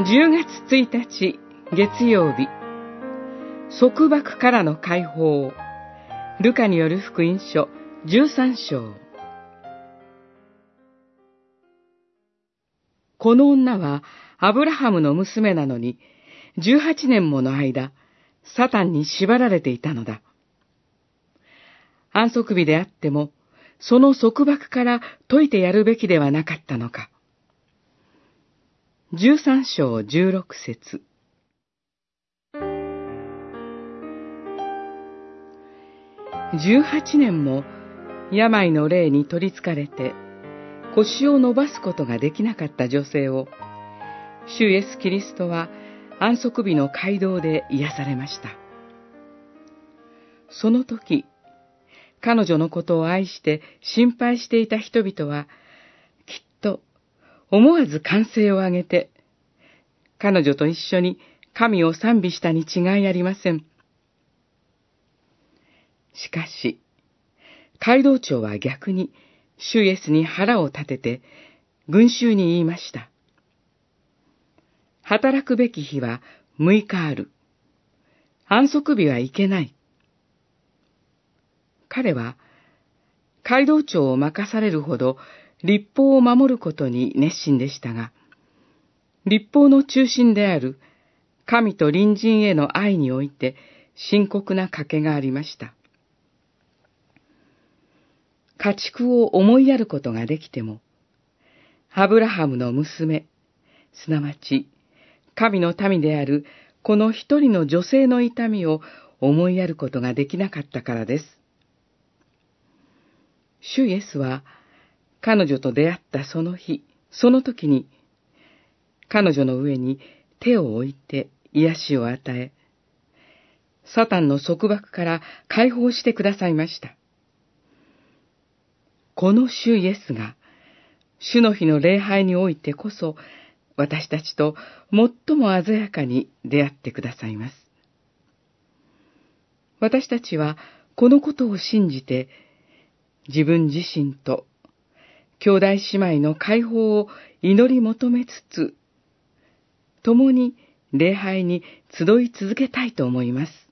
10月1日月曜日束縛からの解放ルカによる福音書13章この女はアブラハムの娘なのに18年もの間サタンに縛られていたのだ。安息日であってもその束縛から解いてやるべきではなかったのか。13章16節18年も病の霊に取りつかれて腰を伸ばすことができなかった女性を、主イエス・キリストは安息日の街道で癒されました。その時、彼女のことを愛して心配していた人々は、きっと思わず歓声を上げて、彼女と一緒に神を賛美したに違いありません。しかし、街道長は逆に、主イエスに腹を立てて、群衆に言いました。働くべき日は6日ある。安息日はいけない。彼は、街道長を任されるほど立法を守ることに熱心でしたが、立法の中心である神と隣人への愛において深刻な賭けがありました。家畜を思いやることができても、アブラハムの娘、すなわち神の民であるこの一人の女性の痛みを思いやることができなかったからです。主イエスは彼女と出会ったその日、その時に彼女の上に手を置いて癒しを与え、サタンの束縛から解放してくださいました。この主イエスが、主の日の礼拝においてこそ、私たちと最も鮮やかに出会ってくださいます。私たちはこのことを信じて、自分自身と兄弟姉妹の解放を祈り求めつつ、共に礼拝に集い続けたいと思います。